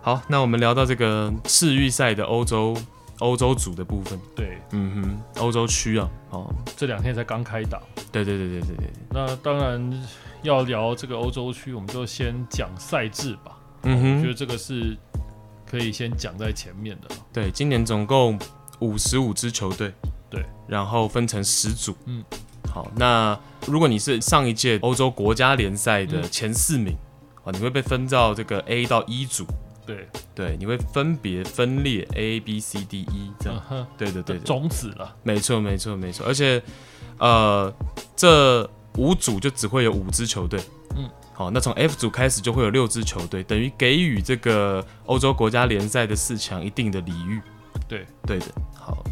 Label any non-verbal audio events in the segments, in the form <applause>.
好，那我们聊到这个世预赛的欧洲欧洲组的部分。对，嗯哼，欧洲区啊，哦，这两天才刚开打。对对对对对对。那当然要聊这个欧洲区，我们就先讲赛制吧。嗯哼，我觉得这个是可以先讲在前面的。对，今年总共五十五支球队。对，然后分成十组。嗯，好，那如果你是上一届欧洲国家联赛的前四名，啊、嗯，你会被分到这个 A 到 E 组。对，对，你会分别分列 A B C D E 这样。嗯、对对对，对，种子了。没错没错没错，而且呃，这五组就只会有五支球队。嗯，好，那从 F 组开始就会有六支球队，等于给予这个欧洲国家联赛的四强一定的礼遇。对，对的。好。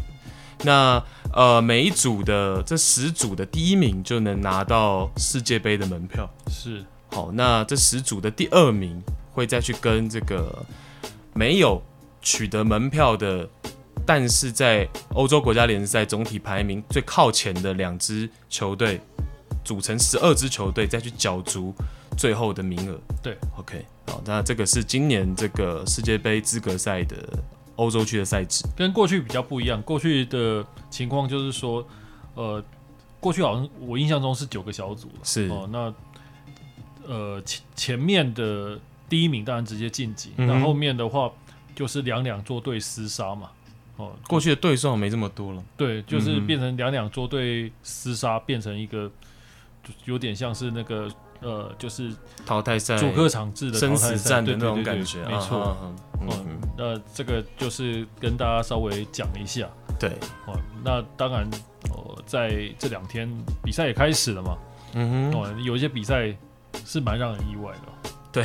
那呃，每一组的这十组的第一名就能拿到世界杯的门票。是，好，那这十组的第二名会再去跟这个没有取得门票的，但是在欧洲国家联赛总体排名最靠前的两支球队组成十二支球队，再去角逐最后的名额。对，OK，好，那这个是今年这个世界杯资格赛的。欧洲区的赛制跟过去比较不一样。过去的情况就是说，呃，过去好像我印象中是九个小组，是哦。那呃前前面的第一名当然直接晋级，那、嗯、后面的话就是两两作对厮杀嘛。哦，过去的对手没这么多了。对，就是变成两两作对厮杀，变成一个就有点像是那个。呃，就是淘汰赛、主客场制的生死战的那种感觉，没错。嗯，那这个就是跟大家稍微讲一下。对，哦，那当然，呃，在这两天比赛也开始了嘛。嗯哼，哦，有一些比赛是蛮让人意外的。对，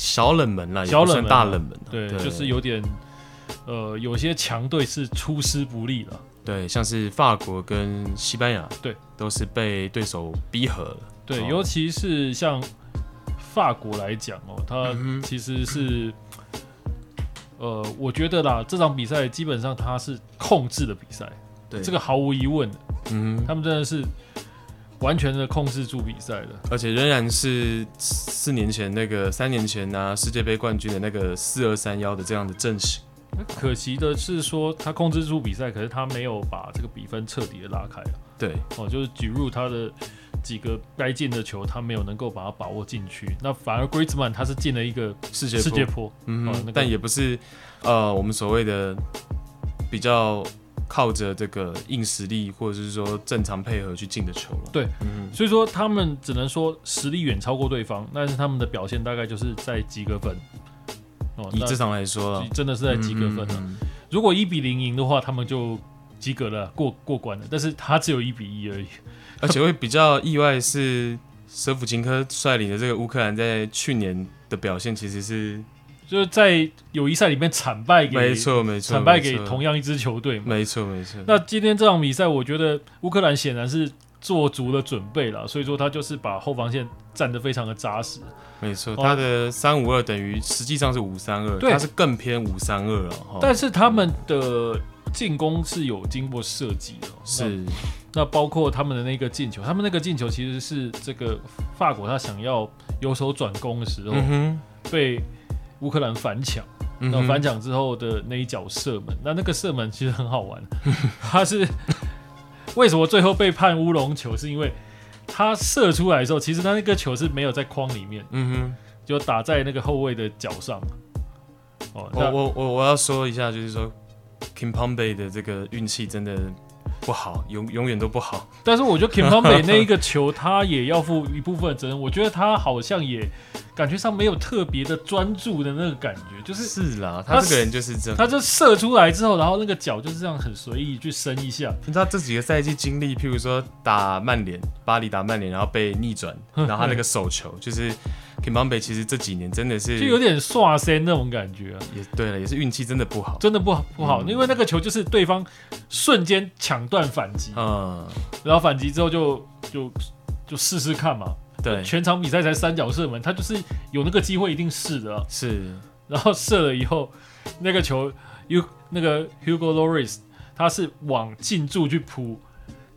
小冷门啦，也不算大冷门。对，就是有点，呃，有些强队是出师不利了。对，像是法国跟西班牙，对，都是被对手逼和了。对，尤其是像法国来讲哦，他其实是，呃，我觉得啦，这场比赛基本上他是控制的比赛，对，这个毫无疑问的，嗯，他们真的是完全的控制住比赛的，而且仍然是四年前那个三年前拿世界杯冠军的那个四二三幺的这样的阵型。可惜的是说他控制住比赛，可是他没有把这个比分彻底的拉开。对，哦，就是举入他的。几个该进的球，他没有能够把它把握进去，那反而 Griezmann 他是进了一个世界世界波，嗯、哦那个，但也不是呃我们所谓的比较靠着这个硬实力或者是说正常配合去进的球了。对，嗯，所以说他们只能说实力远超过对方，但是他们的表现大概就是在及格分。哦，以这场来说，真的是在及格分了，嗯嗯嗯。如果一比零赢的话，他们就及格了，过过关了。但是他只有一比一而已。<laughs> 而且会比较意外是，舍甫琴科率领的这个乌克兰在去年的表现其实是就是在友谊赛里面惨败给没错没错惨败给同样一支球队，没错没错。那今天这场比赛，我觉得乌克兰显然是做足了准备了，所以说他就是把后防线站得非常的扎实。没错，他的三五二等于实际上是五三二，他是更偏五三二了。但是他们的进攻是有经过设计的，是。那包括他们的那个进球，他们那个进球其实是这个法国他想要由守转攻的时候，被乌克兰反抢，然后反抢之后的那一脚射门，那那个射门其实很好玩，<laughs> 他是为什么最后被判乌龙球？是因为他射出来的时候，其实他那个球是没有在框里面，嗯哼，就打在那个后卫的脚上。哦，我我我我要说一下，就是说 k i m p o m b e 的这个运气真的。不好，永永远都不好。但是我觉得 Kimpembe 那一个球，他也要负一部分的责任。我觉得他好像也感觉上没有特别的专注的那个感觉，就是是啦，他这个人就是这样，他就射出来之后，然后那个脚就是这样很随意去伸一下。你知道这几个赛季经历，譬如说打曼联，巴黎打曼联，然后被逆转，然后他那个手球就是。Kimpembe 其实这几年真的是就有点刷身那种感觉啊，也对了，也是运气真的不好，真的不好不好，因为那个球就是对方瞬间抢断反击，嗯，然后反击之后就就就试试看嘛，对，全场比赛才三脚射门，他就是有那个机会一定试的，是，然后射了以后，那个球 U 那个 Hugo Lloris 他是往近柱去扑。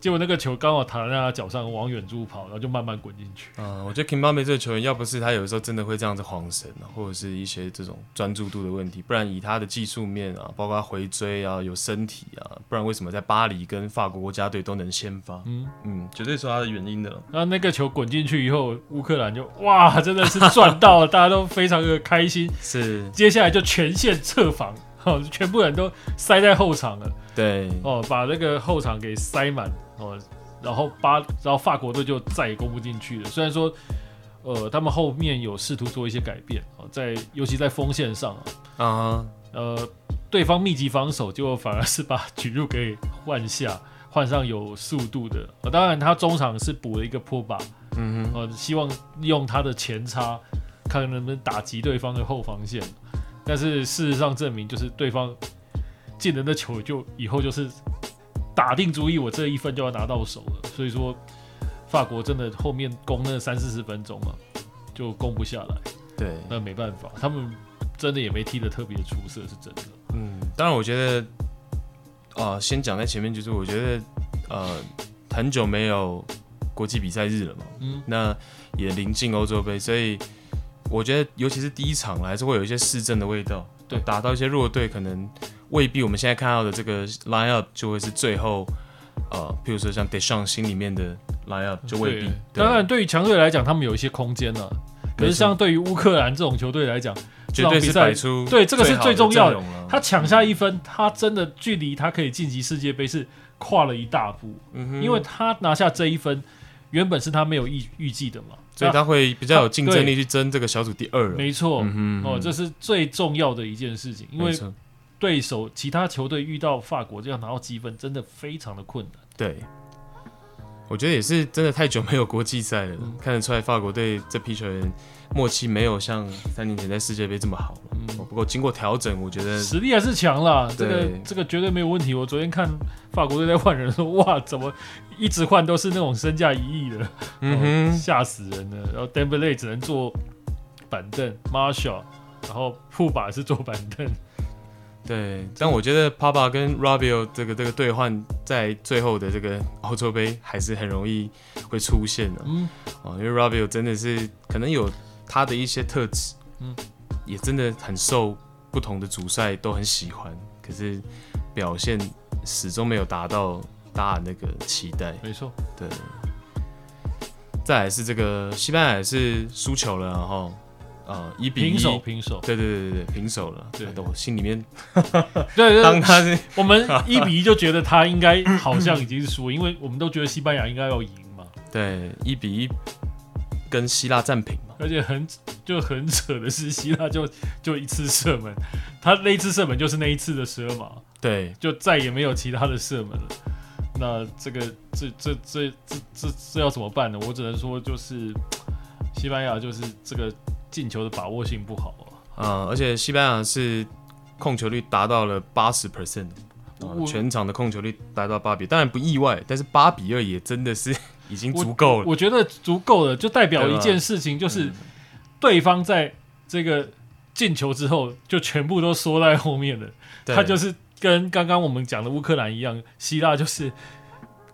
结果那个球刚好弹在他脚上，往远处跑，然后就慢慢滚进去。啊、呃，我觉得 Kimpembe 这个球员，要不是他有时候真的会这样子晃神，或者是一些这种专注度的问题，不然以他的技术面啊，包括他回追啊，有身体啊，不然为什么在巴黎跟法国国家队都能先发？嗯嗯，绝对是他的原因的。然后那个球滚进去以后，乌克兰就哇，真的是赚到了，大家都非常的开心。<laughs> 是，接下来就全线侧防，哦，全部人都塞在后场了。对，哦，把那个后场给塞满，哦。然后巴，然后法国队就再也攻不进去了。虽然说，呃，他们后面有试图做一些改变啊，在尤其在锋线上啊，呃，对方密集防守，就反而是把举入给换下，换上有速度的。当然，他中场是补了一个破把，嗯哼，呃，希望利用他的前插，看能不能打击对方的后防线。但是事实上证明，就是对方进人的球，就以后就是。打定主意，我这一分就要拿到手了。所以说，法国真的后面攻那三四十分钟嘛，就攻不下来。对，那没办法，他们真的也没踢得特别出色，是真的。嗯，当然，我觉得，啊、呃，先讲在前面，就是我觉得，呃，很久没有国际比赛日了嘛，嗯，那也临近欧洲杯，所以我觉得，尤其是第一场还是会有一些市政的味道。对，打到一些弱队可能。未必我们现在看到的这个 line up 就会是最后，呃，譬如说像 Deschamps 心里面的 line up 就未必。当然，对于强队来讲，他们有一些空间了。可是，像对于乌克兰这种球队来讲，绝对是摆出对这个是最重要的。他抢下一分，他真的距离他可以晋级世界杯是跨了一大步。嗯哼，因为他拿下这一分，原本是他没有预预计的嘛，所以他会比较有竞争力去争这个小组第二。没错，哦，这是最重要的一件事情，因为。对手其他球队遇到法国，这样拿到积分真的非常的困难。对，我觉得也是真的太久没有国际赛了，嗯、看得出来法国队这批球员默契没有像三年前在世界杯这么好。嗯，不过经过调整，我觉得实力还是强了。这个这个绝对没有问题。我昨天看法国队在换人说，哇，怎么一直换都是那种身价一亿的，嗯哼，吓死人了。然后 Dembele 只能坐板凳，Marshall，然后库巴是坐板凳。对，但我觉得 Pogba 跟 Rabiot 这个这个兑换在最后的这个欧洲杯还是很容易会出现的。嗯，哦，因为 Rabiot 真的是可能有他的一些特质，嗯，也真的很受不同的主帅都很喜欢，可是表现始终没有达到大家那个期待。没错，对。再来是这个西班牙也是输球了，然后。呃，一比一平手，平手，对对对对对，平手了。对，我心里面，<laughs> 对，当他是 <laughs> 我们一比一就觉得他应该好像已经是输，因为我们都觉得西班牙应该要赢嘛。<laughs> 对，一比一跟希腊战平嘛。而且很就很扯的是，希腊就就一次射门，他那一次射门就是那一次的十二码，对，就再也没有其他的射门了。那这个这这这这这这要怎么办呢？我只能说就是西班牙就是这个。进球的把握性不好啊，嗯，而且西班牙是控球率达到了八十 percent，全场的控球率达到八比，当然不意外，但是八比二也真的是已经足够了我。我觉得足够了，就代表一件事情，就是对方在这个进球之后就全部都缩在后面了。他就是跟刚刚我们讲的乌克兰一样，希腊就是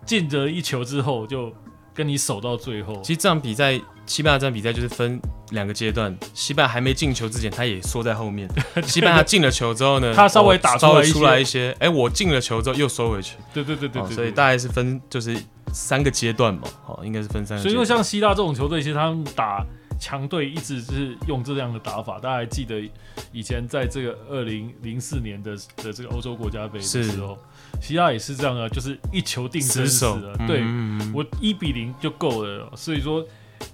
进得一球之后就跟你守到最后。其实这场比赛。西班牙这场比赛就是分两个阶段，西班牙还没进球之前，他也缩在后面。<laughs> 西班牙进了球之后呢，他稍微打出来出来一些，哎、欸，我进了球之后又收回去。对对对对，对，对，所以大概是分就是三个阶段嘛，哦，应该是分三。所以说，像希腊这种球队，其实他们打强队一直是用这样的打法。大家还记得以前在这个二零零四年的的这个欧洲国家杯的时候，希腊也是这样啊，就是一球定生死了。对，我一比零就够了。所以说。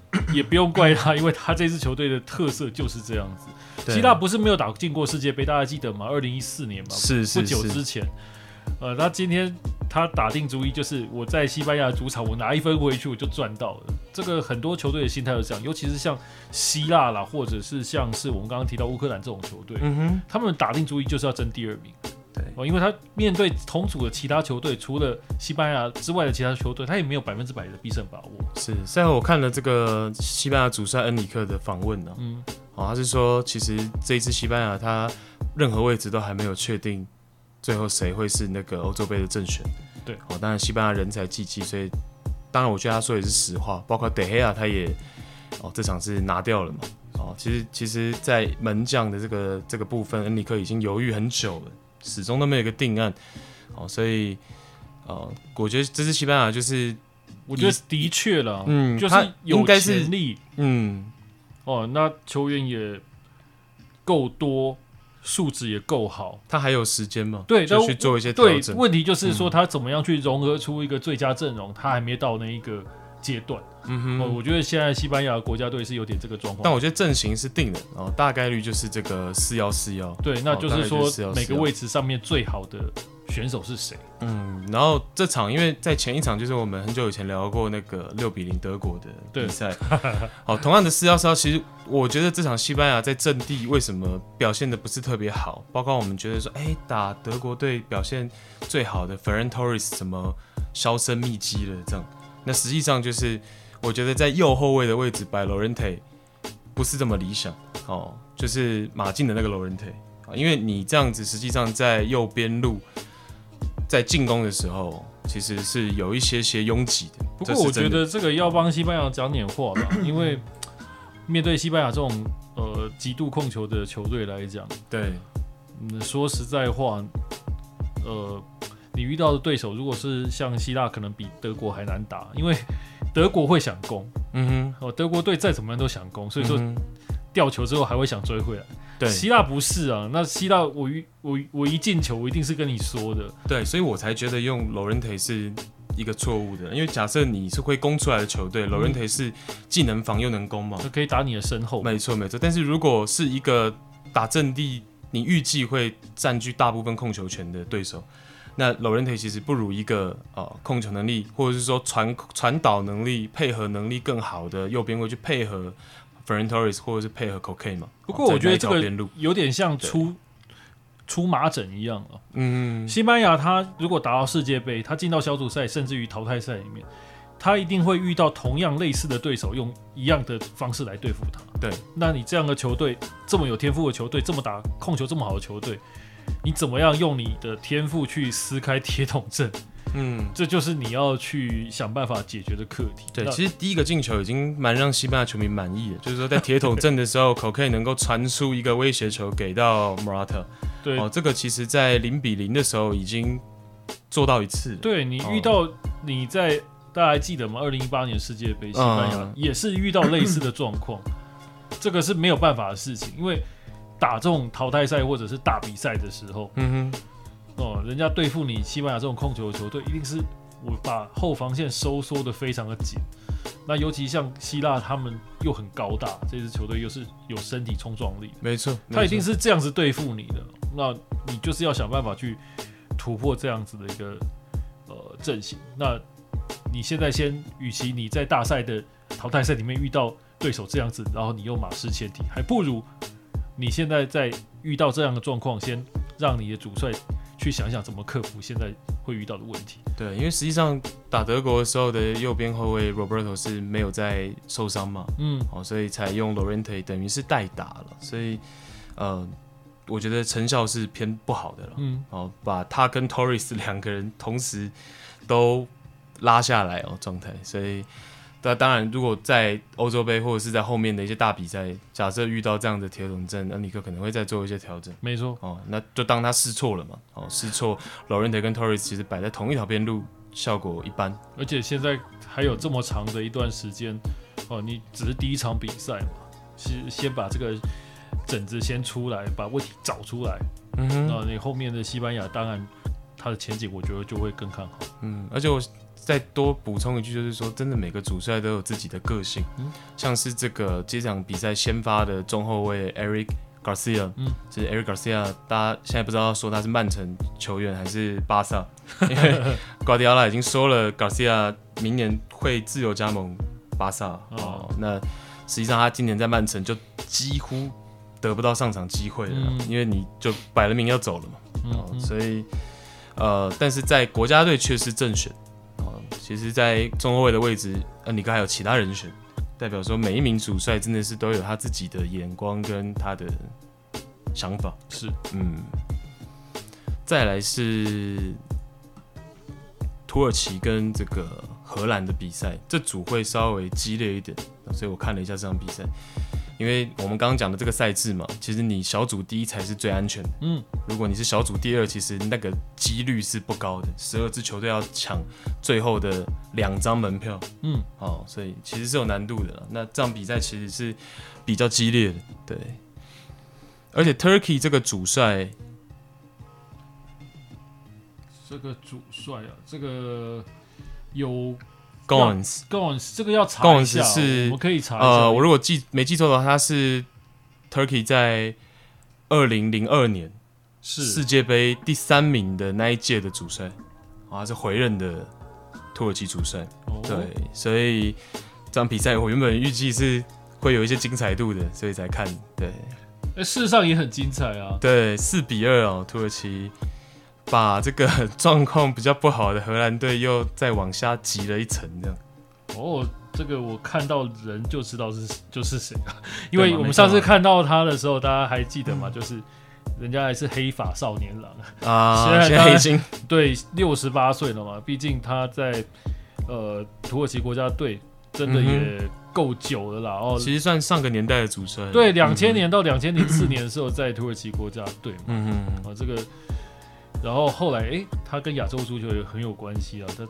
<coughs> 也不用怪他，<coughs> 因为他这支球队的特色就是这样子。希腊不是没有打进过世界杯，大家记得吗？二零一四年嘛，是，是，是不久之前。呃，他今天他打定主意，就是我在西班牙主场，我拿一分回去我就赚到了。这个很多球队的心态是这样，尤其是像希腊啦，或者是像是我们刚刚提到乌克兰这种球队，嗯哼，他们打定主意就是要争第二名。对哦，因为他面对同组的其他球队，除了西班牙之外的其他球队，他也没有百分之百的必胜把握。是，赛后我看了这个西班牙主帅恩里克的访问呢，嗯，哦，他是说，其实这一次西班牙他任何位置都还没有确定，最后谁会是那个欧洲杯的正选。对，哦，当然西班牙人才济济，所以当然我觉得他说也是实话，包括德黑亚他也哦这场是拿掉了嘛，哦，其实其实，在门将的这个这个部分，恩里克已经犹豫很久了，始终都没有一个定案，哦，所以哦，我觉得这支西班牙就是，我觉得的确了，嗯，就是有潜力，嗯，哦，那球员也够多。素质也够好，他还有时间吗？对，就去做一些调整。问题就是说，他怎么样去融合出一个最佳阵容？他还没到那一个阶段。嗯哼，哦，我觉得现在西班牙国家队是有点这个状况。但我觉得阵型是定的，哦，大概率就是这个四幺四幺。对，那就是说每个位置上面最好的选手是谁？嗯，然后这场因为在前一场就是我们很久以前聊过那个六比零德国的比赛，<laughs> 好，同样的四幺四幺，其实。我觉得这场西班牙在阵地为什么表现的不是特别好？包括我们觉得说，哎，打德国队表现最好的 Ferran Torres 怎么销声匿迹了？这样，那实际上就是我觉得在右后卫的位置摆 Llorente 不是这么理想哦，就是马竞的那个 Llorente 啊，因为你这样子实际上在右边路在进攻的时候，其实是有一些些拥挤的。不过我觉得这个要帮西班牙讲点话吧，因为。<clears throat> 面对西班牙这种呃极度控球的球队来讲，对，嗯，说实在话，呃，你遇到的对手如果是像希腊，可能比德国还难打，因为德国会想攻，嗯哼，哦，德国队再怎么样都想攻，所以说掉球之后还会想追回来。对，希腊不是啊，那希腊我一我我一进球，我一定是跟你说的，对，所以我才觉得用 Llorente 是。一个错误的，因为假设你是会攻出来的球队，Llorente 是既能防又能攻嘛，就可以打你的身后。没错没错，但是如果是一个打阵地，你预计会占据大部分控球权的对手，那 Llorente 其实不如一个呃控球能力或者是说传传导能力、配合能力更好的右边卫去配合 Ferran Torres 或者是配合 Coke 嘛。不过我觉得这个有点像出。出麻疹一样啊！嗯，西班牙他如果打到世界杯，他进到小组赛，甚至于淘汰赛里面，他一定会遇到同样类似的对手，用一样的方式来对付他。对，那你这样的球队，这么有天赋的球队，这么打控球这么好的球队，你怎么样用你的天赋去撕开铁桶阵？嗯，这就是你要去想办法解决的课题。对，其实第一个进球已经蛮让西班牙球迷满意了，就是说在铁桶阵的时候，Koke 能够传出一个威胁球给到 Morata。对哦，这个其实，在零比零的时候已经做到一次。对，你遇到你在大家还记得吗？二零一八年世界杯，西班牙也是遇到类似的状况，嗯、这个是没有办法的事情，因为打这种淘汰赛或者是大比赛的时候，嗯哼，哦，人家对付你西班牙这种控球的球队，一定是我把后防线收缩的非常的紧。那尤其像希腊，他们又很高大，这支球队又是有身体冲撞力，没错，他一定是这样子对付你的。那你就是要想办法去突破这样子的一个呃阵型。那你现在先，与其你在大赛的淘汰赛里面遇到对手这样子，然后你又马失前蹄，还不如你现在在遇到这样的状况，先让你的主帅去想想怎么克服现在会遇到的问题。对，因为实际上打德国的时候的右边后卫 Roberto 是没有在受伤嘛，嗯，哦，所以才用 Llorente 等于是代打了，所以呃，我觉得成效是偏不好的了，嗯，哦，把他跟 Torres 两个人同时都拉下来哦状态，所以。那当然，如果在欧洲杯或者是在后面的一些大比赛，假设遇到这样的铁桶阵，恩里克可能会再做一些调整。没错，哦，那就当他试错了嘛。哦，试错，Llorente 跟 Torres 其实摆在同一条边路，效果一般。而且现在还有这么长的一段时间，哦，你只是第一场比赛嘛，先先把这个疹子先出来，把问题找出来。嗯哼，那你后面的西班牙，当然他的前景我觉得就会更看好。嗯，而且我。再多补充一句，就是说，真的每个主帅都有自己的个性，嗯、像是这个这场比赛先发的中后卫 Eric Garcia，嗯，就是 Eric Garcia，大家现在不知道说他是曼城球员还是巴萨，因为瓜迪奥拉已经说了，Garcia 明年会自由加盟巴萨。哦，哦。那实际上他今年在曼城就几乎得不到上场机会了，嗯、因为你就摆了明要走了嘛，哦、所以呃，但是在国家队却是正选。其实，在中后卫的位置，呃，你刚还有其他人选，代表说每一名主帅真的是都有他自己的眼光跟他的想法。是，嗯。再来是土耳其跟这个荷兰的比赛，这组会稍微激烈一点，所以我看了一下这场比赛。因为我们刚刚讲的这个赛制嘛，其实你小组第一才是最安全的。嗯，如果你是小组第二，其实那个几率是不高的。十二支球队要抢最后的两张门票。嗯，哦，所以其实是有难度的。那这场比赛其实是比较激烈的，对。而且 Turkey 这个主帅，这个主帅啊，这个有。Gons，Gons，这个要查一下，是我们可以查一下。呃，我如果记没记错的话，他是 Turkey 在二零零二年是世界杯第三名的那一届的主帅，啊，他是回任的土耳其主帅。哦、对，所以这场比赛我原本预计是会有一些精彩度的，所以才看。对，哎，事实上也很精彩啊。对，四比二哦，土耳其。把这个 <laughs> 状况比较不好的荷兰队又再往下挤了一层，这样。哦，这个我看到人就知道是就是谁了，因为我们上次看到他的时候，大家还记得吗？就是人家还是黑发少年郎啊，<laughs> 现在已经 <laughs> 对六十八岁了嘛。毕竟他在呃土耳其国家队真的也够久了啦。哦，其实算上个年代的主持人。对，两千年到两千零四年的时候在土耳其国家队嘛。嗯嗯。啊，这个。然后后来，哎，他跟亚洲足球也很有关系啊。他，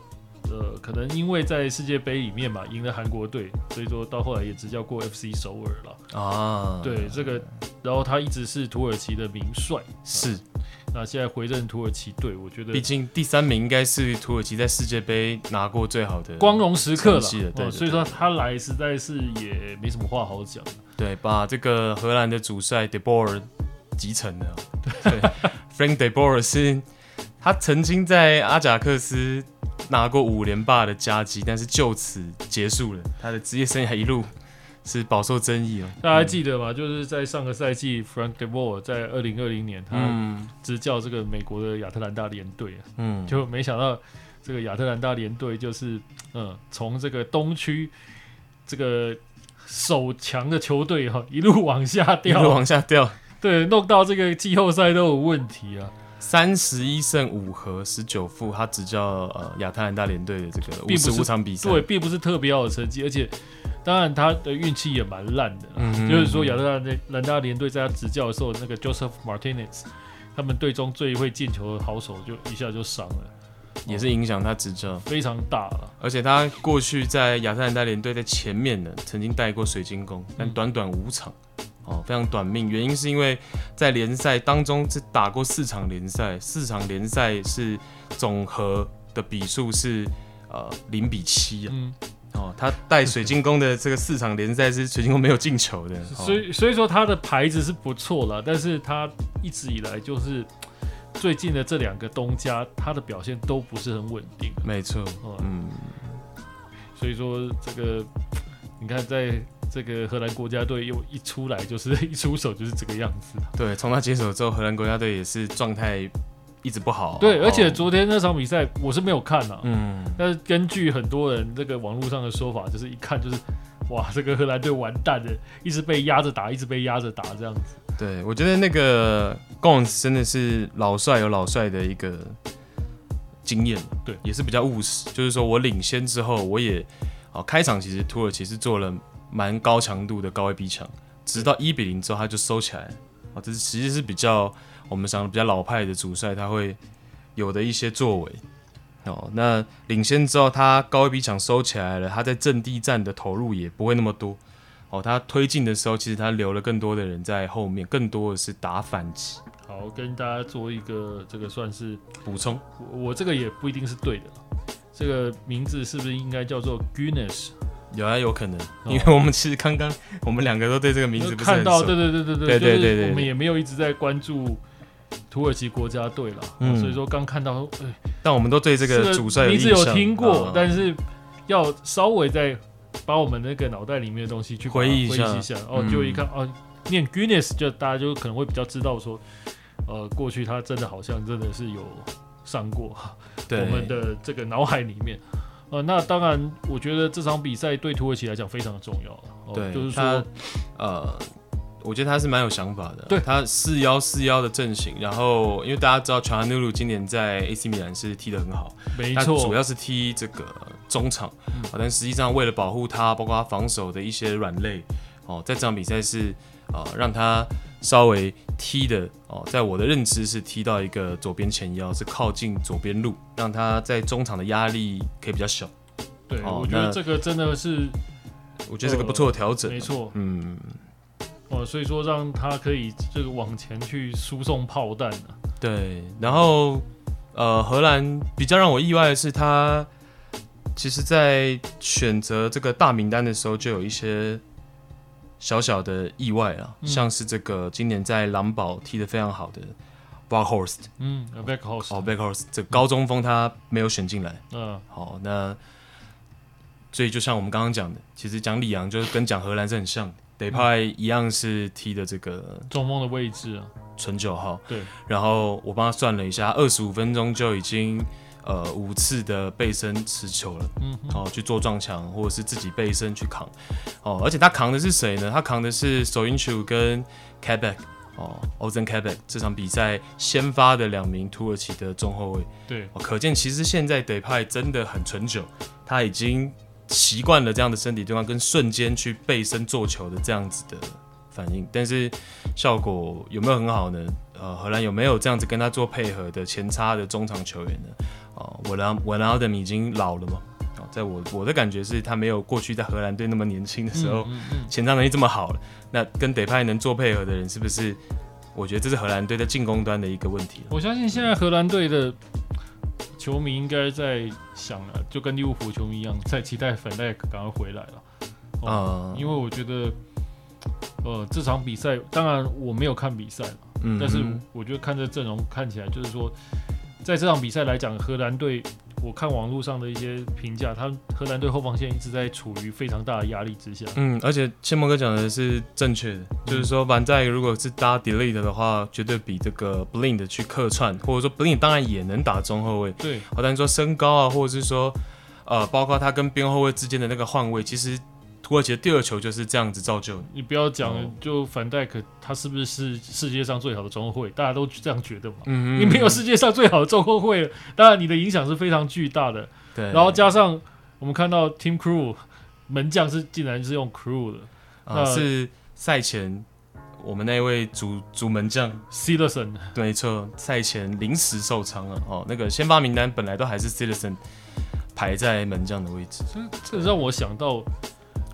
呃，可能因为在世界杯里面嘛，赢了韩国队，所以说到后来也执教过 FC 首尔了。啊，对这个，然后他一直是土耳其的名帅。是，那现在回任土耳其队，我觉得，毕竟第三名应该是土耳其在世界杯拿过最好的光荣时刻了。对，所以说他来实在是也没什么话好讲。对，把这个荷兰的主帅 De Boer 集成了。<laughs> 对。Frank de Boer 是，他曾经在阿贾克斯拿过五连霸的佳绩，但是就此结束了他的职业生涯，一路是饱受争议哦。大家还记得吗？就是在上个赛季，Frank de Boer 在二零二零年，他执教这个美国的亚特兰大联队啊，嗯，就没想到这个亚特兰大联队就是，嗯，从这个东区这个首强的球队哈，一路往下掉，一路往下掉。<laughs> 对，弄到这个季后赛都有问题啊！三十一胜五和十九负，他执教呃亚特兰大联队的这个五十五场比赛，对，并不是特别好的成绩，而且当然他的运气也蛮烂的。嗯，就是说亚特兰大联队在他执教的时候，那个 Joseph Martinez，他们队中最会进球的好手就一下就伤了，也是影响他执教非常大了。而且他过去在亚特兰大联队在前面呢，曾经带过水晶宫，但短短五场。哦，非常短命，原因是因为在联赛当中只打过四场联赛，四场联赛是总和的比数是呃零比七啊。嗯，哦，他带水晶宫的这个四场联赛是水晶宫没有进球的，哦、所以所以说他的牌子是不错了，但是他一直以来就是最近的这两个东家，他的表现都不是很稳定。没错，嗯，嗯，所以说这个你看在。这个荷兰国家队又一出来就是一出手就是这个样子。对，从他接手之后，荷兰国家队也是状态一直不好啊。对，而且昨天那场比赛我是没有看啊。嗯。但是根据很多人这个网络上的说法，就是一看就是，哇，这个荷兰队完蛋了，一直被压着打，一直被压着打这样子。对，我觉得那个 Gons 真的是老帅有老帅的一个经验，对，也是比较务实。就是说我领先之后，我也啊开场其实土耳其是做了。蛮高强度的高位逼抢，直到一比零之后他就收起来，啊，这是其实是比较我们想的比较老派的主帅他会有的一些作为，哦，那领先之后他高位逼抢收起来了，他在阵地战的投入也不会那么多，哦，他推进的时候其实他留了更多的人在后面，更多的是打反击。好，跟大家做一个这个算是补充，我，我这个也不一定是对的，这个名字是不是应该叫做 Gunners？有啊，有可能，因为我们其实刚刚我们两个都对这个名字看到，对对对对对对对对，我们也没有一直在关注土耳其国家队了，嗯，所以说刚看到，但我们都对这个主帅名字有听过，但是要稍微再把我们那个脑袋里面的东西去回忆一下，哦，就一看哦，念 Guinness 就大家就可能会比较知道说，呃，过去他真的好像真的是有上过我们的这个脑海里面。呃，那当然，我觉得这场比赛对土耳其来讲非常的重要了。对，就是说，呃，我觉得他是蛮有想法的。对，他四幺四幺的阵型，然后因为大家知道乔安努鲁今年在 AC 米兰是踢得很好，没错，主要是踢这个中场，嗯、但实际上为了保护他，包括他防守的一些软肋，哦，在这场比赛是啊、呃，让他稍微踢的哦，在我的认知是踢到一个左边前腰，是靠近左边路，让他在中场的压力可以比较小。对，哦、我觉得这个真的是，我觉得这个不错的调整、没错，嗯。哦，所以说让他可以这个往前去输送炮弹、啊、对，然后呃，荷兰比较让我意外的是，他其实在选择这个大名单的时候就有一些小小的意外啊，嗯、像是这个今年在狼堡踢得非常好的 Weghorst 嗯 Weghorst 哦 Weghorst 这个高中锋他没有选进来。嗯，好，那所以就像我们刚刚讲的，其实讲里昂就是跟讲荷兰是很像的。德派一样是踢的这个中锋的位置啊，纯九号。对，然后我帮他算了一下，二十五分钟就已经呃五次的背身持球了，嗯，好、哦、去做撞墙或者是自己背身去扛，哦，而且他扛的是谁呢？他扛的是 Soyuncu 跟 Kabak 哦，Ozan Kabak 这场比赛先发的两名土耳其的中后卫，对、哦，可见其实现在德派真的很纯久，他已经。习惯了这样的身体对抗跟瞬间去背身做球的这样子的反应，但是效果有没有很好呢？呃，荷兰有没有这样子跟他做配合的前插的中场球员呢？哦、呃，文文奥登已经老了嘛？哦、呃，在我我的感觉是他没有过去在荷兰队那么年轻的时候，嗯嗯嗯、前场能力这么好了。那跟德派能做配合的人，是不是？我觉得这是荷兰队在进攻端的一个问题。我相信现在荷兰队的。球迷应该在想了，就跟利物浦球迷一样，在期待范戴克赶快回来了。啊、uh，因为我觉得，呃，这场比赛，当然我没有看比赛嘛，嗯，但是我觉得看这阵容看起来，就是说，在这场比赛来讲，荷兰队。我看网络上的一些评价，他荷兰队后防线一直在处于非常大的压力之下。嗯，而且千梦哥讲的是正确的，嗯、就是说，反在如果是搭 delete 的话，绝对比这个 blind 去客串，或者说 blind 当然也能打中后卫。对，好，但是说身高啊，或者是说，呃，包括他跟边后卫之间的那个换位，其实。土耳其的第二球就是这样子造就。你不要讲，就范戴克他是不是是世界上最好的中后卫？大家都这样觉得嘛。嗯，你没有世界上最好的中后卫，当然你的影响是非常巨大的。对。然后加上我们看到 Team Crew 门将是竟然是用 Crew 的，啊，是赛前我们那位主主门将 Cillessen 对，没错，赛前临时受伤了。哦，那个先发名单本来都还是 Cillessen 排在门将的位置。这这让我想到。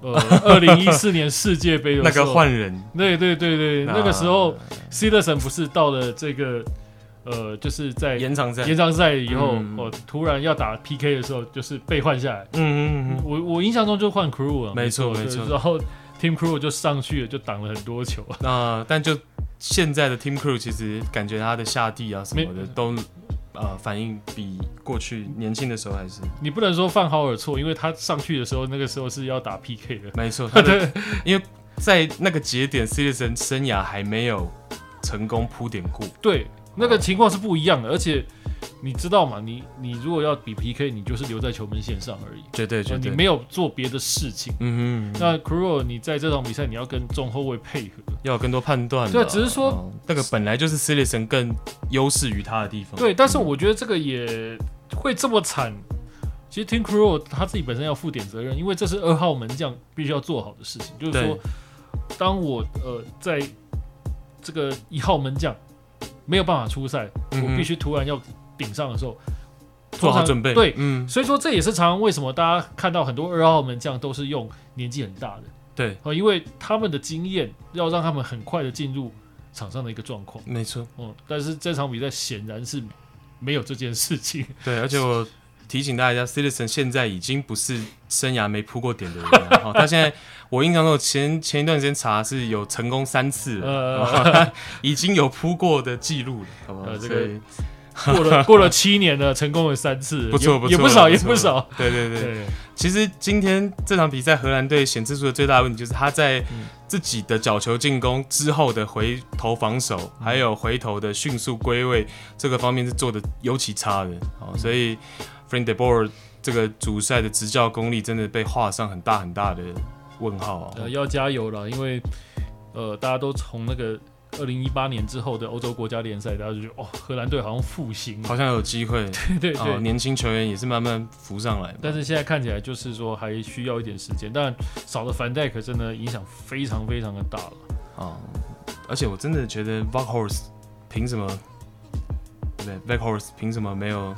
呃，二零一四年世界杯的 <laughs> 那个换人，对对对对，那个时候 Cillessen 不是到了这个呃，就是在延长赛延长赛以后，哦，突然要打 PK 的时候，就是被换下来。嗯嗯嗯，我我印象中就换 Crew 了，没错没错，然后 Team Crew 就上去了，就挡了很多球。那但就现在的 Team Crew 其实感觉他的下地啊什么的都。呃，反应比过去年轻的时候还是。你不能说范豪尔错，因为他上去的时候，那个时候是要打 PK 的。没错，<laughs> 对，因为在那个节点 Citizen 生涯还没有成功铺垫过。对，那个情况是不一样的，而且。你知道嘛？你你如果要比 PK，你就是留在球门线上而已，绝对绝对，你没有做别的事情。嗯哼。那 Krul，你在这场比赛你要跟中后卫配合，要有更多判断。对，只是说、哦、那个本来就是 Cillessen 更优势于他的地方。对，但是我觉得这个也会这么惨。其实 Tim Krul 他自己本身要负点责任，因为这是二号门将必须要做好的事情，就是说，当我呃在这个一号门将没有办法出赛，嗯、我必须突然要。顶上的时候做好准备，对，嗯，所以说这也是常常为什么大家看到很多二号门将都是用年纪很大的，对，因为他们的经验要让他们很快的进入场上的一个状况，没错，嗯，但是这场比赛显然是没有这件事情，对，而且我提醒大家，Cillessen 现在已经不是生涯没扑过点的人了，<laughs> 哦，他现在我印象中前前一段时间查是有成功三次了，呃，<laughs> 已经有扑过的记录了，好不好？这个。过了 <laughs> 过了七年了，成功了三次，不错不错，也不少也不少。对对对，对其实今天这场比赛，荷兰队显示出的最大的问题就是他在自己的角球进攻之后的回头防守，嗯、还有回头的迅速归位这个方面是做的尤其差的。哦，所以 Frank de Boer 这个主帅的执教功力真的被画上很大很大的问号啊！要加油了，因为呃，大家都从那个二零一八年之后的欧洲国家联赛，大家就觉得哦，荷兰队好像复兴，好像有机会，对 <laughs> 对对，哦，年轻球员也是慢慢浮上来。但是现在看起来就是说还需要一点时间，但少了凡戴克真的影响非常非常的大了啊！而且我真的觉得 v a c h o r s 凭什么？对 v a c h o r s 凭什么没有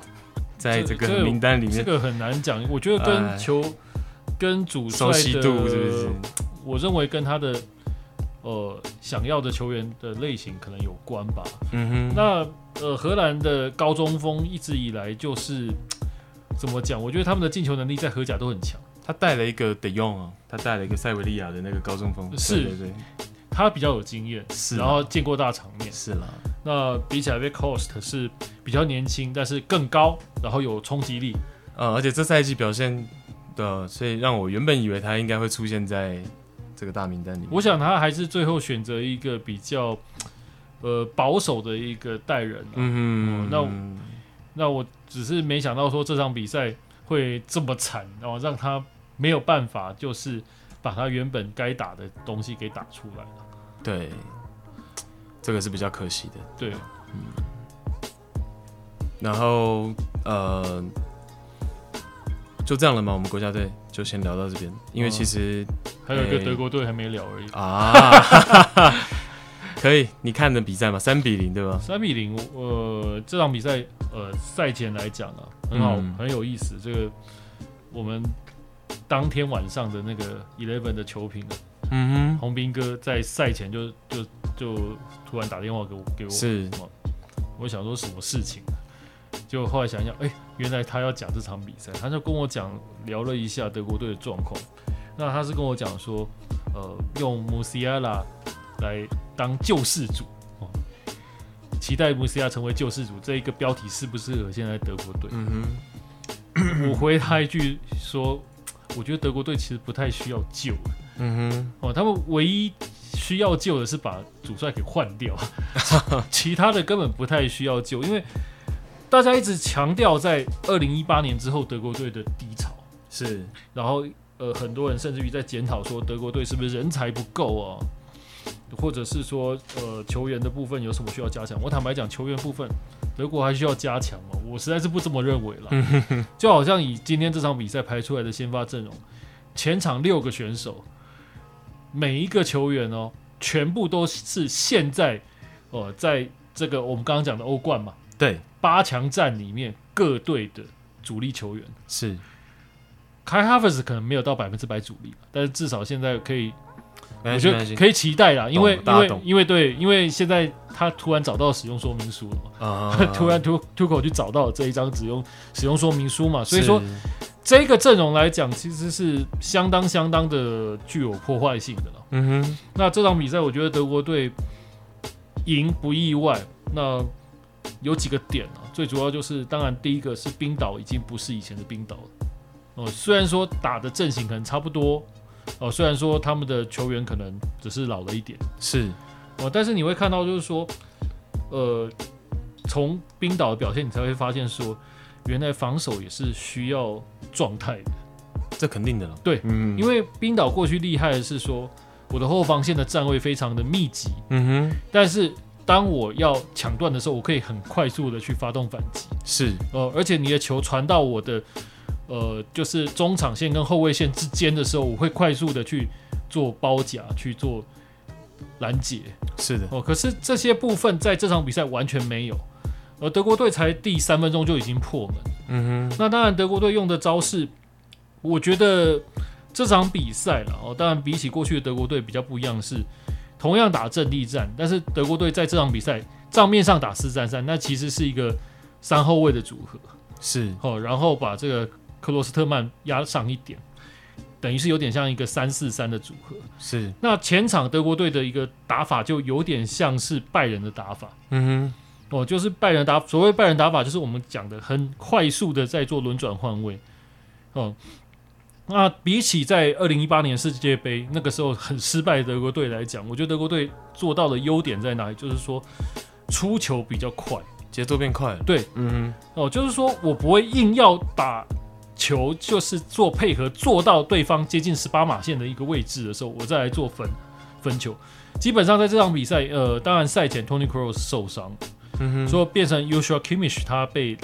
在这个名单里面？这个很难讲，我觉得跟球、呃、跟主帅的熟悉度是不是？我认为跟他的。呃，想要的球员的类型可能有关吧。嗯哼。那呃，荷兰的高中锋一直以来就是怎么讲？我觉得他们的进球能力在荷甲都很强。他带了一个得用啊，他带了一个塞维利亚的那个高中锋。是，对，对，对，他比较有经验，是，然后见过大场面。是了。那比起来，Weghorst 是比较年轻，但是更高，然后有冲击力。呃，而且这赛季表现的，所以让我原本以为他应该会出现在。这个大名单里面，我想他还是最后选择一个比较呃保守的一个带人，啊。嗯哼，嗯，那那我只是没想到说这场比赛会这么惨，然后让他没有办法，就是把他原本该打的东西给打出来了。对，这个是比较可惜的。对，嗯。然后呃。就这样了吗？我们国家队就先聊到这边，因为其实、嗯、还有一个德国队还没聊而已啊。可以，你看的比赛嘛？三比零对吧？三比零，呃，这场比赛呃赛前来讲啊，很好，嗯、很有意思。这个我们当天晚上的那个 Eleven 的球评，嗯哼，红兵哥在赛前就就就突然打电话给我给我，是，我想说什么事情？啊就后来想想，哎、欸，原来他要讲这场比赛，他就跟我讲聊了一下德国队的状况。那他是跟我讲说，呃，用穆西亚拉来当救世主，哦，期待穆西亚成为救世主，这一个标题适不适合现在德国队？嗯哼，我回他一句说，我觉得德国队其实不太需要救。嗯哼，哦，他们唯一需要救的是把主帅给换掉，<laughs> 其他的根本不太需要救，因为。大家一直强调，在二零一八年之后，德国队的低潮是，然后呃，很多人甚至于在检讨说，德国队是不是人才不够啊，或者是说呃，球员的部分有什么需要加强？我坦白讲，球员部分德国还需要加强吗？我实在是不这么认为了。<laughs> 就好像以今天这场比赛排出来的先发阵容，前场六个选手，每一个球员哦，全部都是现在呃，在这个我们刚刚讲的欧冠嘛。对，八强战里面各队的主力球员。是。凯哈弗斯可能没有到百分之百主力，但是至少现在可以，我觉得可以期待啦，因为因为因为对，因为现在他突然找到使用说明书了嘛，啊、<laughs> 突然突突口就找到了这一张使用使用说明书嘛，所以说这个阵容来讲其实是相当相当的具有破坏性的了。嗯哼，那这场比赛我觉得德国队赢不意外，那。有几个点啊，最主要就是，当然第一个是冰岛已经不是以前的冰岛了。哦，虽然说打的阵型可能差不多，哦，虽然说他们的球员可能只是老了一点，是，哦，但是你会看到就是说，呃，从冰岛的表现，你才会发现说，原来防守也是需要状态的。这肯定的了。对，嗯，因为冰岛过去厉害的是说，我的后防线的站位非常的密集，嗯哼，但是。当我要抢断的时候，我可以很快速的去发动反击。是，呃，而且你的球传到我的，呃，就是中场线跟后卫线之间的时候，我会快速的去做包夹，去做拦截。是的，哦、呃，可是这些部分在这场比赛完全没有，而德国队才第三分钟就已经破门。嗯哼，那当然德国队用的招式，我觉得这场比赛了哦，当然比起过去的德国队比较不一样的是。同样打阵地战，但是德国队在这场比赛账面上打四战三，那其实是一个三后卫的组合，是哦，然后把这个克罗斯特曼压上一点，等于是有点像一个三四三的组合。是，那前场德国队的一个打法就有点像是拜仁的打法。嗯哼，哦，就是拜仁打，所谓拜仁打法就是我们讲的很快速的在做轮转换位，哦。那比起在二零一八年世界杯那个时候很失败的德国队来讲，我觉得德国队做到的优点在哪里？就是说出球比较快，节奏变快了。对，嗯哼，哦，就是说我不会硬要打球就是做配合，做到对方接近十八码线的一个位置的时候，我再来做分分球。基本上在这场比赛，呃，当然赛前 Tony Kroos 受伤，嗯哼，所以变成 Joshua Kimmich 他被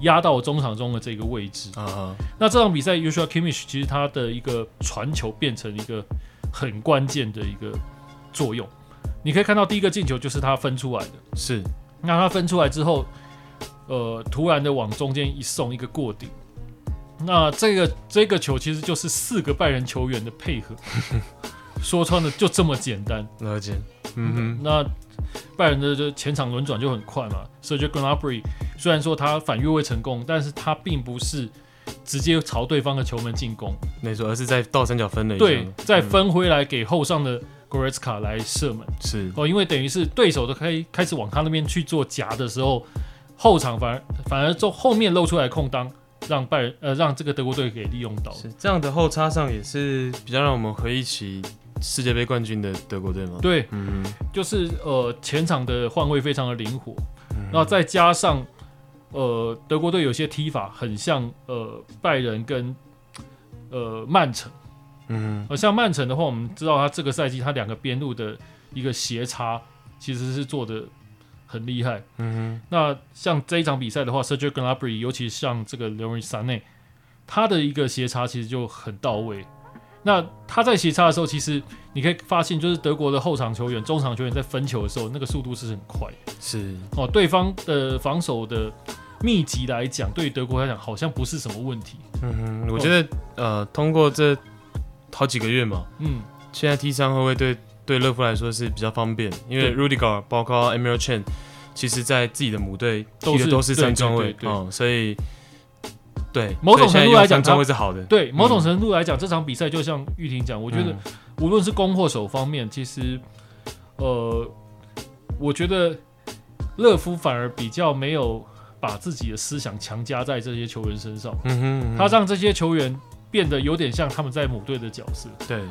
压到中场中的这个位置啊。Uh. 那这场比赛 Joshua Kimmich 其实他的一个传球变成一个很关键的一个作用。你可以看到第一个进球就是他分出来的，是。那他分出来之后，呃，突然的往中间一送，一个过顶。那这个这个球其实就是四个拜仁球员的配合，<laughs> 说穿了就这么简单。了解。嗯哼。那拜仁的就前场轮转就很快嘛。Serge Gnabry 虽然说他反越位成功，但是他并不是直接朝对方的球门进攻，没错，而是在倒三角分了一下。对，再分回来给后上的。Goretzka 来射门是哦，因为等于是对手都开开始往他那边去做夹的时候，后场反而反而就后面露出来空当，让拜仁呃让这个德国队给利用到。是这样的后插上也是比较让我们回忆起世界杯冠军的德国队吗？对，嗯，就是呃前场的换位非常的灵活，嗯、哼然后再加上呃德国队有些踢法很像呃拜仁跟呃曼城。嗯，而像曼城的话，我们知道他这个赛季他两个边路的一个斜插其实是做的很厉害。嗯哼，那像这一场比赛的话，Serge Gnabry，尤其像这个 Leroy Sané，他的一个斜插其实就很到位。那他在斜插的时候，其实你可以发现，就是德国的后场球员、中场球员在分球的时候，那个速度是很快。是哦，对方的防守的密集来讲，对于德国来讲好像不是什么问题。嗯哼，我觉得、哦、呃，通过这。好几个月嘛，嗯，现在 T 三后卫对对勒夫来说是比较方便，因为 Rudiger 包括 Emil Chan，其实在自己的母队踢的都是三中卫，嗯，所以对某种程度来讲，三中卫是好的。对某种程度来讲，这场比赛就像玉婷讲，我觉得无论是攻或守方面，其实呃，我觉得勒夫反而比较没有把自己的思想强加在这些球员身上，嗯哼，他让这些球员。变得有点像他们在母队的角色，对，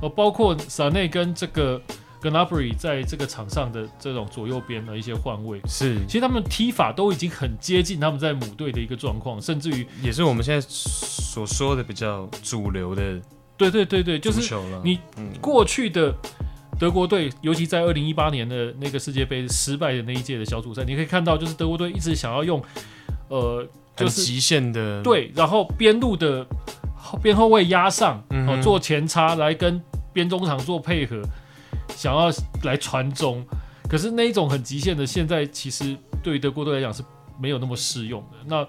呃，包括萨内跟这个 Gnabry 在这个场上的这种左右边的一些换位，是，其实他们踢法都已经很接近他们在母队的一个状况，甚至于也是我们现在所说的比较主流的，对对对对，就是你过去的德国队，尤其在二零一八年的那个世界杯失败的那一届的小组赛，你可以看到，就是德国队一直想要用，呃，就是极限的，对，然后边路的。边后卫压上，做前插来跟边中场做配合，想要来传中，可是那一种很极限的，现在其实对于德国队来讲是没有那么适用的。那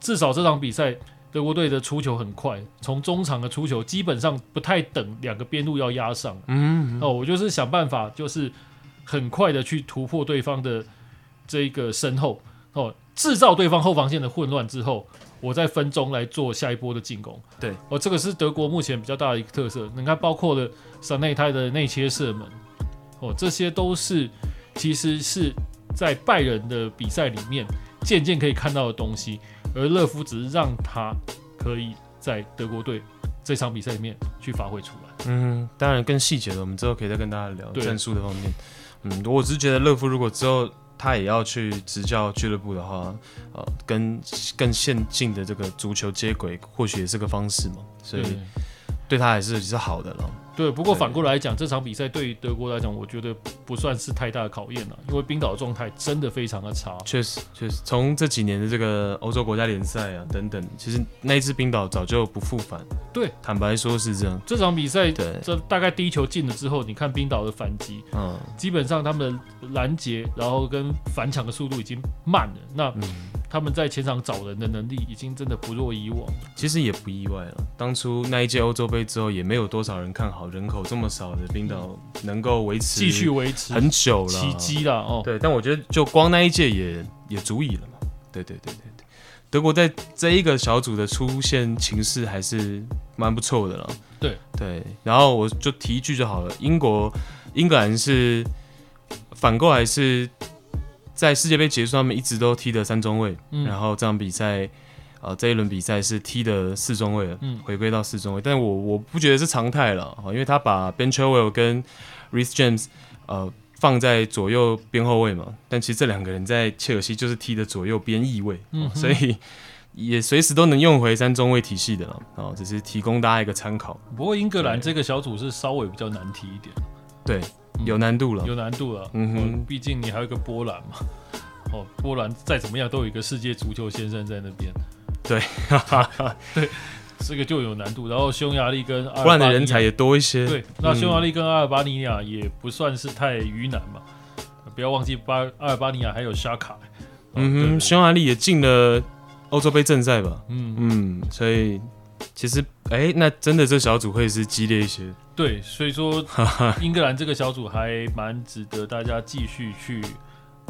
至少这场比赛，德国队的出球很快，从中场的出球基本上不太等两个边路要压上。嗯哼，哦，我就是想办法，就是很快的去突破对方的这个身后，哦，制造对方后防线的混乱之后。我在分钟来做下一波的进攻。对，哦，这个是德国目前比较大的一个特色。你看，包括了萨内泰的内切射门，哦，这些都是其实是在拜仁的比赛里面渐渐可以看到的东西。而勒夫只是让他可以在德国队这场比赛里面去发挥出来。嗯，当然更细节的，我们之后可以再跟大家聊战术的方面。嗯，我只是觉得勒夫如果之后。他也要去执教俱乐部的话，呃，跟更先进的这个足球接轨，或许也是个方式嘛。所以对他还是是好的了。对，不过反过来讲，这场比赛对于德国来讲，我觉得不算是太大的考验了，因为冰岛的状态真的非常的差。确实，确实，从这几年的这个欧洲国家联赛啊等等，其实那一支冰岛早就不复返。对，坦白说是这样。这场比赛，对，这大概第一球进了之后，你看冰岛的反击，嗯，基本上他们的拦截，然后跟反抢的速度已经慢了。那，嗯他们在前场找人的能力已经真的不若以往了。其实也不意外了，当初那一届欧洲杯之后，也没有多少人看好人口这么少的冰岛能够维持继续维持很久了，奇迹了哦。对，但我觉得就光那一届也也足以了嘛。对对对对对，德国在这一个小组的出现情势还是蛮不错的了。对对，然后我就提一句就好了，英国英格兰是反过来是。在世界杯结束，他们一直都踢的三中卫，嗯、然后这场比赛，呃，这一轮比赛是踢的四中卫了，嗯、回归到四中卫。但我我不觉得是常态了，因为他把 Ben Chilwell 跟 Reece James 呃放在左右边后卫嘛，但其实这两个人在切尔西就是踢的左右边翼位，嗯、所以也随时都能用回三中卫体系的了，哦，只是提供大家一个参考。不过英格兰这个小组是稍微比较难踢一点，对。有难度了，有难度了。嗯哼，毕竟你还有一个波兰嘛。哦，波兰再怎么样都有一个世界足球先生在那边。对，<laughs> 对，这个就有难度。然后匈牙利跟波兰的人才也多一些。对，那匈牙利跟阿尔巴尼亚也不算是太鱼难嘛。不要忘记巴阿尔巴尼亚还有沙卡。嗯哼，匈牙利也进了欧洲杯正赛吧？嗯嗯，所以其实哎、欸，那真的这小组会是激烈一些。对，所以说 <laughs> 英格兰这个小组还蛮值得大家继续去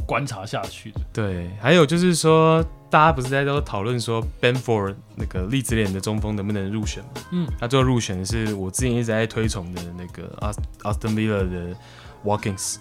观察下去的。对，还有就是说，大家不是在都讨论说 Benford 那个利兹联的中锋能不能入选吗？嗯，他最后入选的是我之前一直在推崇的那个 Aston Villa 的 Watkins。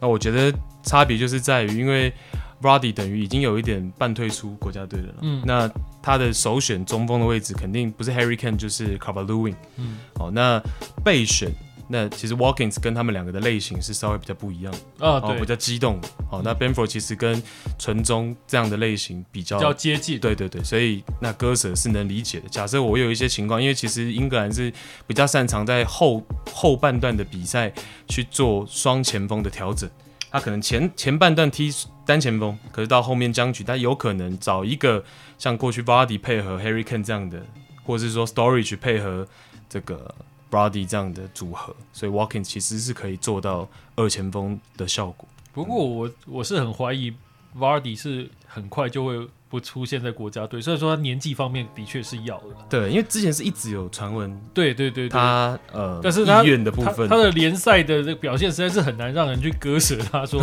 那我觉得差别就是在于，因为 Roddy 等于已经有一点半退出国家队了。嗯，那他的首选中锋的位置肯定不是 Harry Kane 就是 Calvert-Lewin。嗯，好，那备选。那其实 Walkins 跟他们两个的类型是稍微比较不一样啊，对，比较激动。好，那 Benford 其实跟纯中这样的类型比较比较接近，对对对，所以那割舍是能理解的。假设我有一些情况，因为其实英格兰是比较擅长在后后半段的比赛去做双前锋的调整，他可能前前半段踢单前锋，可是到后面僵局，他有可能找一个像过去 Vardy 配合 Harry Kane 这样的，或者是说 Storage 配合这个。Brady 这样的组合，所以 Walking 其实是可以做到二前锋的效果。不过我我是很怀疑 Vardy 是很快就会不出现在国家队，所以说他年纪方面的确是要的。对，因为之前是一直有传闻，对对对，对，他呃，但是意愿的部分，他，他的联赛的这个表现实在是很难让人去割舍。他说，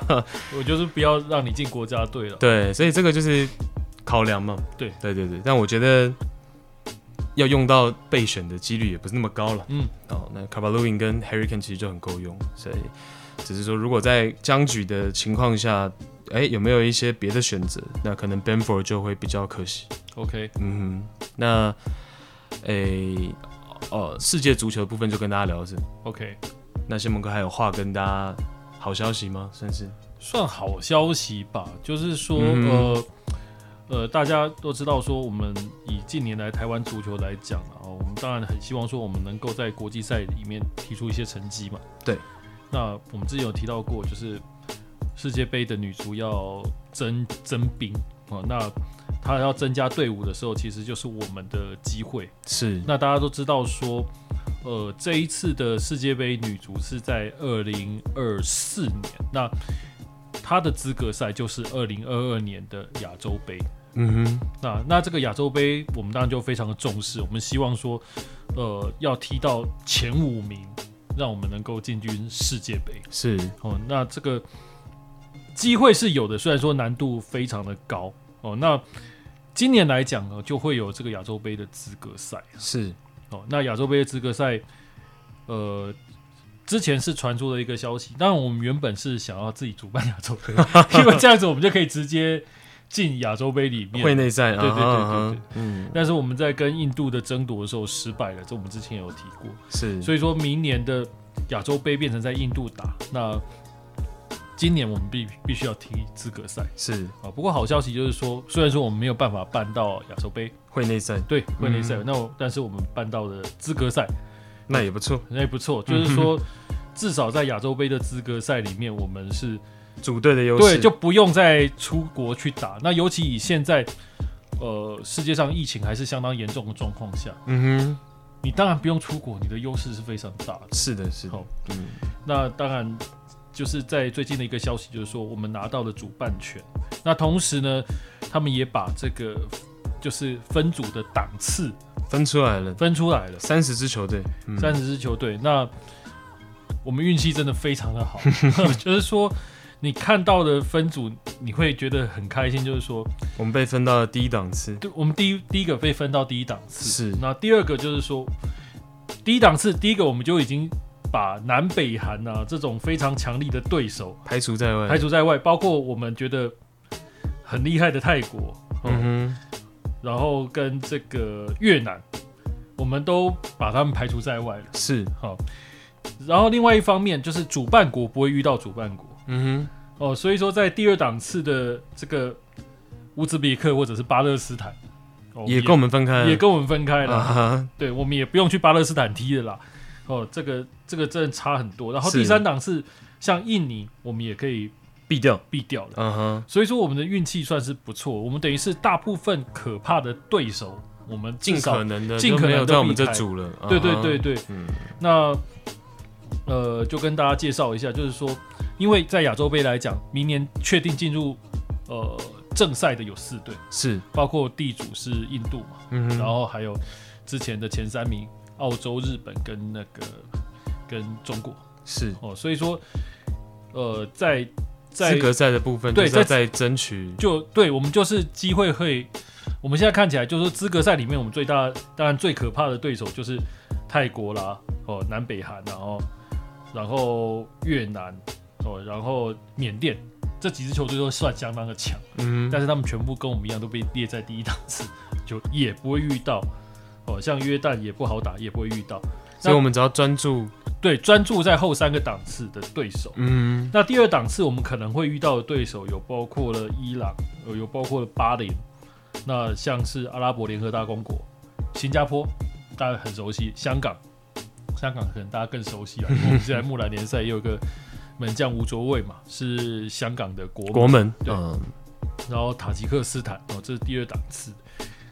<laughs> 我就是不要让你进国家队了。对，所以这个就是考量嘛。对对对对，但我觉得。要用到备选的几率也不是那么高了。嗯，哦，那 Calvert-Lewin 跟 Harry Kane 其实就很够用，所以只是说，如果在僵局的情况下，哎、欸，有没有一些别的选择？那可能 Benford 就会比较可惜。OK，嗯，那，哎、欸，哦，世界足球的部分就跟大家聊是 OK。那谢蒙哥还有话跟大家好消息吗？算是算好消息吧，就是说，嗯、呃。呃，大家都知道说，我们以近年来台湾足球来讲啊，我们当然很希望说，我们能够在国际赛里面提出一些成绩嘛。对。那我们之前有提到过，就是世界杯的女足要增增兵啊，那她要增加队伍的时候，其实就是我们的机会。是。那大家都知道说，呃，这一次的世界杯女足是在二零二四年，那她的资格赛就是二零二二年的亚洲杯。嗯哼，那那这个亚洲杯，我们当然就非常的重视。我们希望说，呃，要踢到前五名，让我们能够进军世界杯。是哦，那这个机会是有的，虽然说难度非常的高哦。那今年来讲呢，就会有这个亚洲杯的资格赛。是哦，那亚洲杯的资格赛，呃，之前是传出了一个消息，当然我们原本是想要自己主办亚洲杯，<laughs> 因为这样子我们就可以直接。进亚洲杯里面会内赛，对对对对对，嗯。但是我们在跟印度的争夺的时候失败了，这我们之前有提过。是，所以说明年的亚洲杯变成在印度打，那今年我们必必须要踢资格赛。是啊，不过好消息就是说，虽然说我们没有办法办到亚洲杯会内赛，对会内赛，那但是我们办到了资格赛，那也不错，那也不错。就是说，至少在亚洲杯的资格赛里面，我们是。组队的优势，对，就不用再出国去打。那尤其以现在，呃，世界上疫情还是相当严重的状况下，嗯哼，你当然不用出国，你的优势是非常大的。是的，是的。好，嗯，那当然就是在最近的一个消息，就是说我们拿到了主办权。那同时呢，他们也把这个就是分组的档次分出来了，分出来了，三十支球队，三十支球队。那我们运气真的非常的好，<laughs> 就是说。你看到的分组，你会觉得很开心，就是说我们被分到了第一档次。对，我们第一第一个被分到第一档次。是。那第二个就是说，第一档次，第一个我们就已经把南北韩啊这种非常强力的对手排除在外，排除在外，包括我们觉得很厉害的泰国，嗯哼，然后跟这个越南，我们都把他们排除在外了。是。好。然后另外一方面就是主办国不会遇到主办国。嗯哼，哦，所以说在第二档次的这个乌兹别克或者是巴勒斯坦，哦、也跟我们分开，也跟我们分开了。啊、对，我们也不用去巴勒斯坦踢的啦。哦，这个这个真的差很多。然后第三档是像印尼，我们也可以避掉避掉的。嗯哼，所以说我们的运气算是不错。我们等于是大部分可怕的对手，我们尽可能的尽可能在我们这组了。对对对对，嗯，那呃，就跟大家介绍一下，就是说，因为在亚洲杯来讲，明年确定进入呃正赛的有四队，是包括地主是印度嘛，嗯，然后还有之前的前三名澳洲、日本跟那个跟中国。是。哦，所以说呃在在资格赛的部分，对，在在争取，就对我们就是机会会。我们现在看起来，就是资格赛里面，我们最大当然最可怕的对手就是泰国啦，哦，南北韩，然后然后越南，哦，然后缅甸。这几支球队都算相当的强，嗯，但是他们全部跟我们一样都被列在第一档次，就也不会遇到，哦，像约旦也不好打，也不会遇到，所以我们只要专注，对，专注在后三个档次的对手，嗯，那第二档次我们可能会遇到的对手有包括了伊朗，有有包括了巴林。那像是阿拉伯联合大公国、新加坡，大家很熟悉；香港，香港可能大家更熟悉了。因为我们现在 <laughs> 木兰联赛也有个门将吴卓蔚嘛，是香港的国门国门。对。嗯、然后塔吉克斯坦哦，这是第二档次。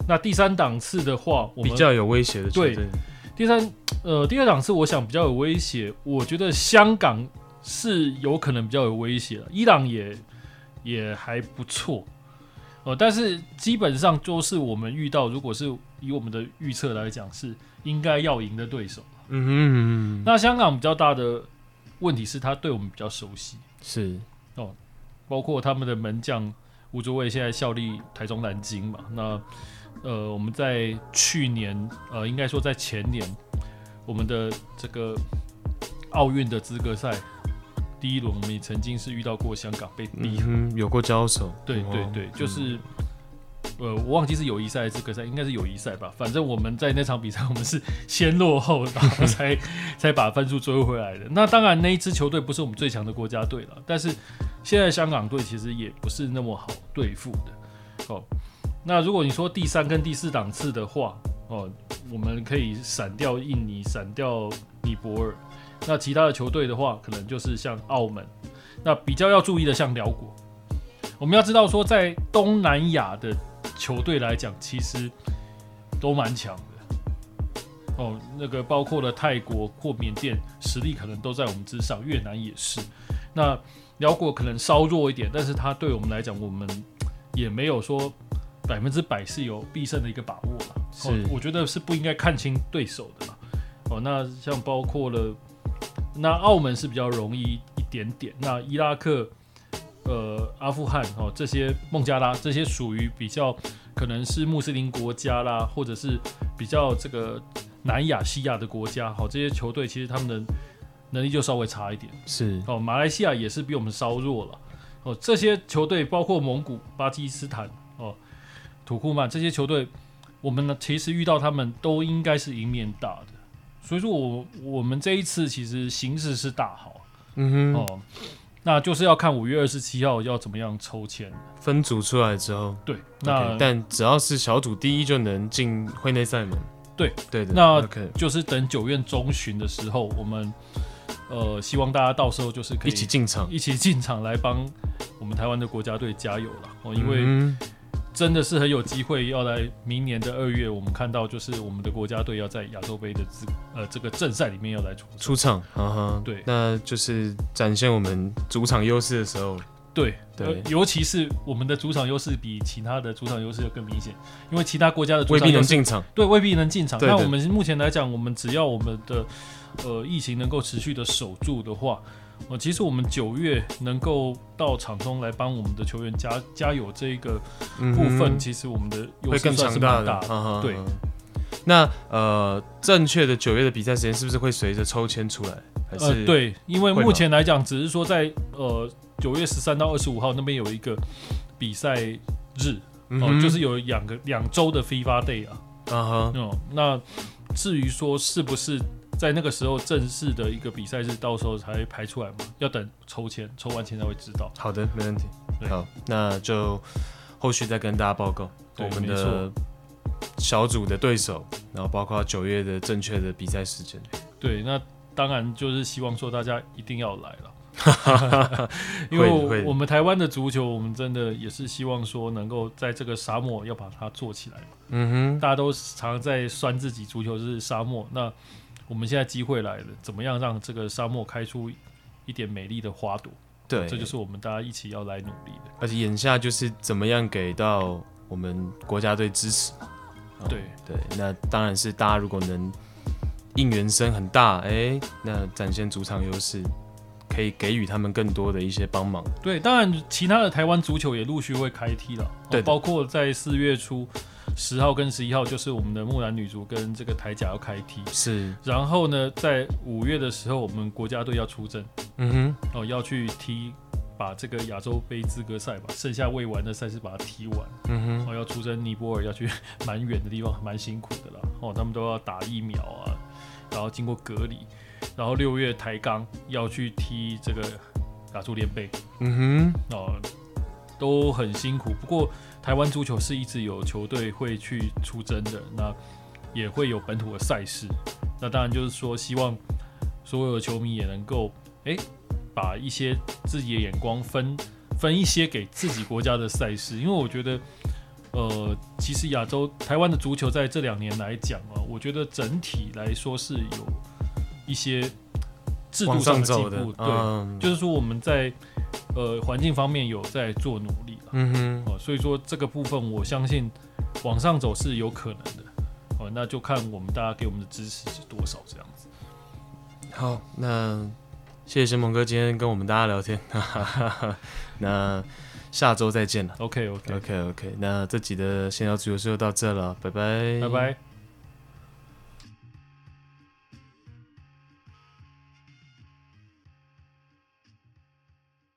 那第三档次的话，我们比较有威胁的球队。对，第三呃，第二档次我想比较有威胁，我觉得香港是有可能比较有威胁了。伊朗也也还不错。呃，但是基本上都是我们遇到，如果是以我们的预测来讲，是应该要赢的对手。嗯哼嗯哼。那香港比较大的问题是，他对我们比较熟悉。是哦，包括他们的门将吴卓伟现在效力台中南京嘛。那呃，我们在去年呃，应该说在前年，我们的这个奥运的资格赛。第一轮我们也曾经是遇到过香港被逼、嗯，有过交手。对对对，就是，呃，我忘记是友谊赛还是资格赛，应该是友谊赛吧。反正我们在那场比赛，我们是先落后，然后才才把分数追回来的。<laughs> 那当然，那一支球队不是我们最强的国家队了，但是现在香港队其实也不是那么好对付的。哦，那如果你说第三跟第四档次的话，哦，我们可以闪掉印尼，闪掉尼泊尔。那其他的球队的话，可能就是像澳门，那比较要注意的像寮国。我们要知道说，在东南亚的球队来讲，其实都蛮强的。哦，那个包括了泰国或缅甸，实力可能都在我们之上，越南也是。那寮国可能稍弱一点，但是它对我们来讲，我们也没有说百分之百是有必胜的一个把握了。是，我觉得是不应该看清对手的啦。哦，那像包括了。那澳门是比较容易一点点。那伊拉克、呃、阿富汗哦，这些孟加拉这些属于比较可能是穆斯林国家啦，或者是比较这个南亚、西亚的国家，好，这些球队其实他们的能力就稍微差一点。是哦，马来西亚也是比我们稍弱了。哦，这些球队包括蒙古、巴基斯坦、哦、土库曼这些球队，我们呢其实遇到他们都应该是赢面大的。所以说我我们这一次其实形势是大好，嗯哼，哦，那就是要看五月二十七号要怎么样抽签，分组出来之后，对，那、okay, 但只要是小组第一就能进会内赛门，对对的，那就是等九月中旬的时候，我们呃希望大家到时候就是可以一起进场，一起进场来帮我们台湾的国家队加油了哦，因为。嗯真的是很有机会，要来明年的二月，我们看到就是我们的国家队要在亚洲杯的这呃这个正赛里面要来出出场，哈哈，对，那就是展现我们主场优势的时候，对。对，尤其是我们的主场优势比其他的主场优势要更明显，因为其他国家的主场未必能进场，对，未必能进场。那我们目前来讲，我们只要我们的呃疫情能够持续的守住的话。哦，其实我们九月能够到场中来帮我们的球员加加油这一个部分，嗯、其实我们的优势算是蛮大的。的对，那呃，正确的九月的比赛时间是不是会随着抽签出来？还是呃，对，因为目前来讲，只是说在呃九月十三到二十五号那边有一个比赛日，哦、就是有两个两周的 FIFA Day 啊。啊哈，嗯，那至于说是不是？在那个时候正式的一个比赛日，到时候才排出来嘛，要等抽签，抽完签才会知道。好的，没问题。好，那就后续再跟大家报告我们的小组的对手，然后包括九月的正确的比赛时间。对，那当然就是希望说大家一定要来了，<laughs> 因为我们台湾的足球，我们真的也是希望说能够在这个沙漠要把它做起来。嗯哼，大家都常常在酸自己足球是沙漠，那我们现在机会来了，怎么样让这个沙漠开出一点美丽的花朵？对，这就是我们大家一起要来努力的。而且眼下就是怎么样给到我们国家队支持。对、哦、对，那当然是大家如果能应援声很大，哎、欸，那展现主场优势，可以给予他们更多的一些帮忙。对，当然其他的台湾足球也陆续会开踢了，对、哦，包括在四月初十号跟十一号，就是我们的木兰女足跟这个台甲要开踢。是，然后呢，在五月的时候，我们国家队要出征，嗯哼，哦，要去踢。把这个亚洲杯资格赛吧，剩下未完的赛事把它踢完。嗯哼，哦要出征尼泊尔，要去蛮远的地方，蛮辛苦的啦。哦，他们都要打疫苗啊，然后经过隔离，然后六月台钢要去踢这个亚洲联杯。嗯哼，哦，都很辛苦。不过台湾足球是一直有球队会去出征的，那也会有本土的赛事。那当然就是说，希望所有的球迷也能够哎。欸把一些自己的眼光分分一些给自己国家的赛事，因为我觉得，呃，其实亚洲台湾的足球在这两年来讲啊，我觉得整体来说是有一些制度上的进步，对，嗯、就是说我们在呃环境方面有在做努力了，嗯哼、哦，所以说这个部分我相信往上走是有可能的，哦、呃，那就看我们大家给我们的支持是多少这样子。好，那。谢谢先鹏哥今天跟我们大家聊天，<laughs> 那下周再见了。OK OK OK OK，那这集的闲聊足球就到这了，拜拜，拜拜。